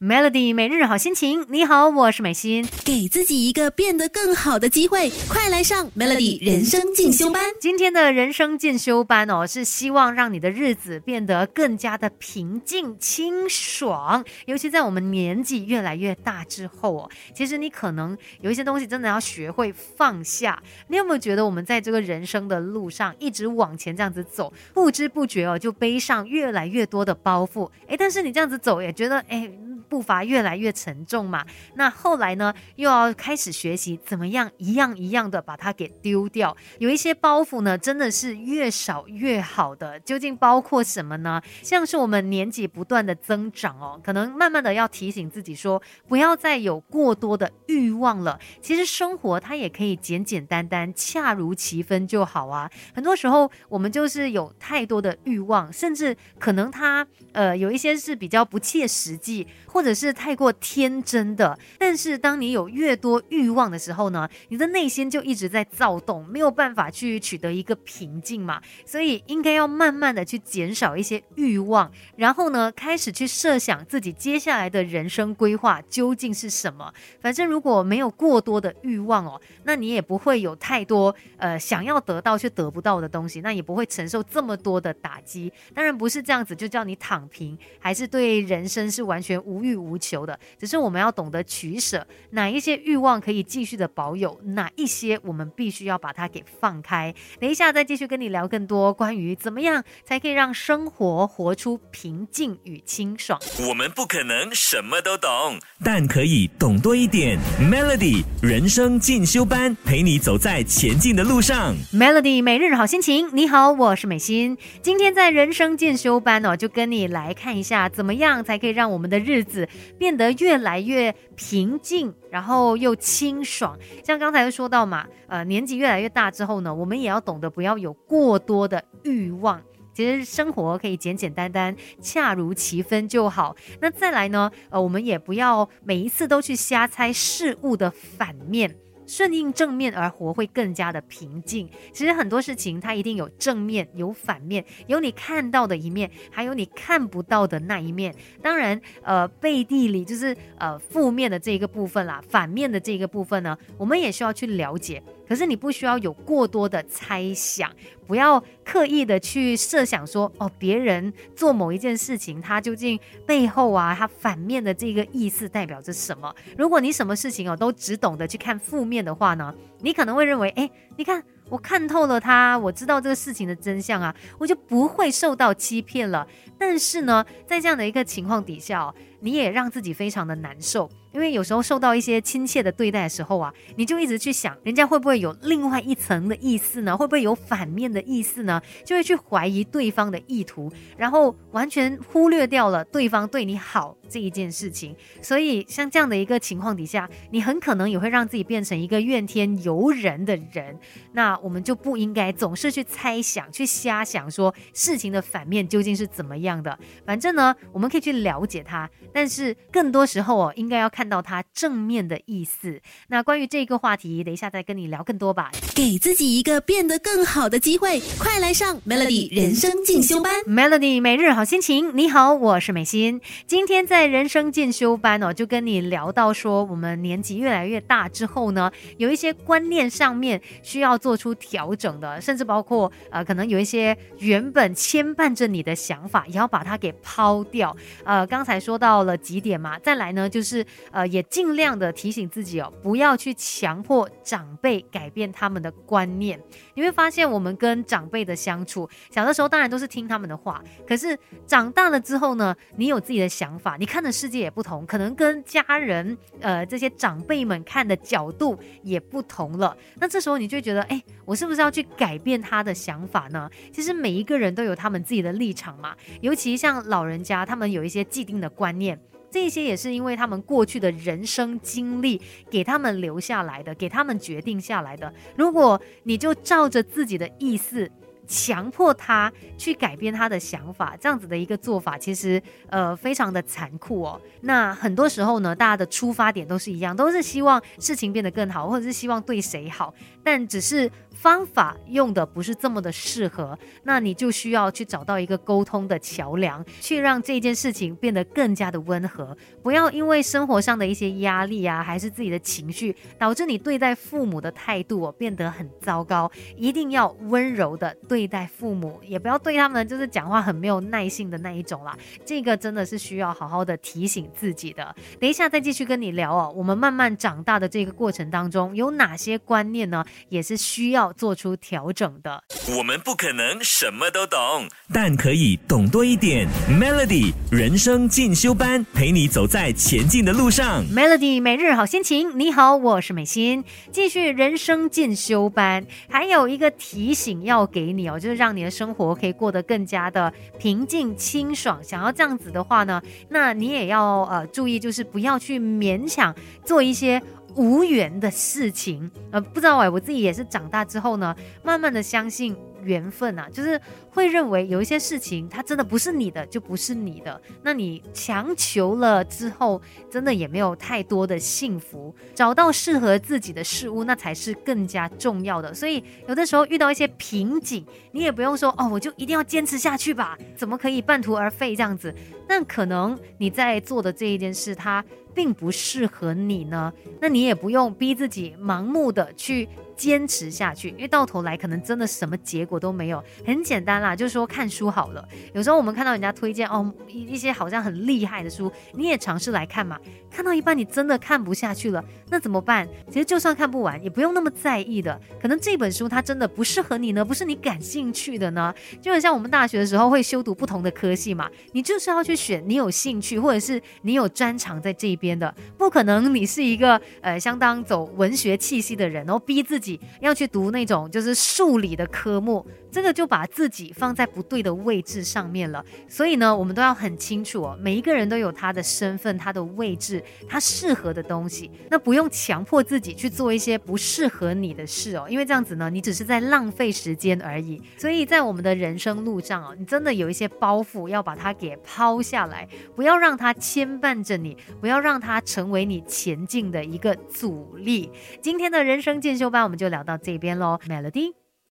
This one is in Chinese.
Melody 每日好心情，你好，我是美心，给自己一个变得更好的机会，快来上 Melody 人生进修班。今天的人生进修班哦，是希望让你的日子变得更加的平静清爽。尤其在我们年纪越来越大之后哦，其实你可能有一些东西真的要学会放下。你有没有觉得我们在这个人生的路上一直往前这样子走，不知不觉哦就背上越来越多的包袱？诶，但是你这样子走也觉得诶。步伐越来越沉重嘛，那后来呢，又要开始学习怎么样一样一样的把它给丢掉。有一些包袱呢，真的是越少越好的。究竟包括什么呢？像是我们年纪不断的增长哦，可能慢慢的要提醒自己说，不要再有过多的欲望了。其实生活它也可以简简单单、恰如其分就好啊。很多时候我们就是有太多的欲望，甚至可能它呃有一些是比较不切实际或。或者是太过天真的，但是当你有越多欲望的时候呢，你的内心就一直在躁动，没有办法去取得一个平静嘛。所以应该要慢慢的去减少一些欲望，然后呢，开始去设想自己接下来的人生规划究竟是什么。反正如果没有过多的欲望哦，那你也不会有太多呃想要得到却得不到的东西，那也不会承受这么多的打击。当然不是这样子就叫你躺平，还是对人生是完全无欲。欲无求的，只是我们要懂得取舍，哪一些欲望可以继续的保有，哪一些我们必须要把它给放开。等一下再继续跟你聊更多关于怎么样才可以让生活活出平静与清爽。我们不可能什么都懂，但可以懂多一点。Melody 人生进修班陪你走在前进的路上。Melody 每日好心情，你好，我是美心。今天在人生进修班哦，就跟你来看一下，怎么样才可以让我们的日子。变得越来越平静，然后又清爽。像刚才说到嘛，呃，年纪越来越大之后呢，我们也要懂得不要有过多的欲望。其实生活可以简简单单、恰如其分就好。那再来呢，呃，我们也不要每一次都去瞎猜事物的反面。顺应正面而活会更加的平静。其实很多事情它一定有正面有反面，有你看到的一面，还有你看不到的那一面。当然，呃，背地里就是呃负面的这一个部分啦，反面的这一个部分呢，我们也需要去了解。可是你不需要有过多的猜想，不要刻意的去设想说哦，别人做某一件事情，他究竟背后啊，他反面的这个意思代表着什么？如果你什么事情哦都只懂得去看负面的话呢，你可能会认为，哎，你看我看透了他，我知道这个事情的真相啊，我就不会受到欺骗了。但是呢，在这样的一个情况底下，哦你也让自己非常的难受。因为有时候受到一些亲切的对待的时候啊，你就一直去想，人家会不会有另外一层的意思呢？会不会有反面的意思呢？就会去怀疑对方的意图，然后完全忽略掉了对方对你好这一件事情。所以像这样的一个情况底下，你很可能也会让自己变成一个怨天尤人的人。那我们就不应该总是去猜想、去瞎想，说事情的反面究竟是怎么样的。反正呢，我们可以去了解它，但是更多时候哦，应该要看。看到它正面的意思。那关于这个话题，等一下再跟你聊更多吧。给自己一个变得更好的机会，快来上 Melody 人生进修班。Melody 每日好心情，你好，我是美心。今天在人生进修班哦，就跟你聊到说，我们年纪越来越大之后呢，有一些观念上面需要做出调整的，甚至包括呃，可能有一些原本牵绊着你的想法，也要把它给抛掉。呃，刚才说到了几点嘛，再来呢就是。呃，也尽量的提醒自己哦，不要去强迫长辈改变他们的观念。你会发现，我们跟长辈的相处，小的时候当然都是听他们的话，可是长大了之后呢，你有自己的想法，你看的世界也不同，可能跟家人呃这些长辈们看的角度也不同了。那这时候你就觉得，哎，我是不是要去改变他的想法呢？其实每一个人都有他们自己的立场嘛，尤其像老人家，他们有一些既定的观念。这些也是因为他们过去的人生经历给他们留下来的，给他们决定下来的。如果你就照着自己的意思强迫他去改变他的想法，这样子的一个做法，其实呃非常的残酷哦。那很多时候呢，大家的出发点都是一样，都是希望事情变得更好，或者是希望对谁好，但只是。方法用的不是这么的适合，那你就需要去找到一个沟通的桥梁，去让这件事情变得更加的温和。不要因为生活上的一些压力啊，还是自己的情绪，导致你对待父母的态度哦变得很糟糕。一定要温柔的对待父母，也不要对他们就是讲话很没有耐性的那一种啦。这个真的是需要好好的提醒自己的。等一下再继续跟你聊哦，我们慢慢长大的这个过程当中，有哪些观念呢？也是需要做出调整的。我们不可能什么都懂，但可以懂多一点。Melody 人生进修班，陪你走在前进的路上。Melody 每日好心情，你好，我是美心，继续人生进修班。还有一个提醒要给你哦，就是让你的生活可以过得更加的平静清爽。想要这样子的话呢，那你也要呃注意，就是不要去勉强做一些。无缘的事情，呃，不知道哎，我自己也是长大之后呢，慢慢的相信缘分啊，就是会认为有一些事情它真的不是你的，就不是你的。那你强求了之后，真的也没有太多的幸福。找到适合自己的事物，那才是更加重要的。所以有的时候遇到一些瓶颈，你也不用说哦，我就一定要坚持下去吧，怎么可以半途而废这样子？那可能你在做的这一件事，它并不适合你呢，那你也不用逼自己盲目的去坚持下去，因为到头来可能真的什么结果都没有。很简单啦，就是说看书好了。有时候我们看到人家推荐哦一一些好像很厉害的书，你也尝试来看嘛。看到一半你真的看不下去了，那怎么办？其实就算看不完，也不用那么在意的。可能这本书它真的不适合你呢，不是你感兴趣的呢。就很像我们大学的时候会修读不同的科系嘛，你就是要去选你有兴趣或者是你有专长在这边的，不可能你是一个呃相当走文学气息的人，然后逼自己要去读那种就是数理的科目，这个就把自己放在不对的位置上面了。所以呢，我们都要很清楚哦，每一个人都有他的身份、他的位置、他适合的东西，那不用强迫自己去做一些不适合你的事哦，因为这样子呢，你只是在浪费时间而已。所以在我们的人生路上哦，你真的有一些包袱要把它给抛下来，不要让它牵绊着你，不要让它成为你前进的一个阻力。今天的人生进修班我们就聊到这边喽，Melody。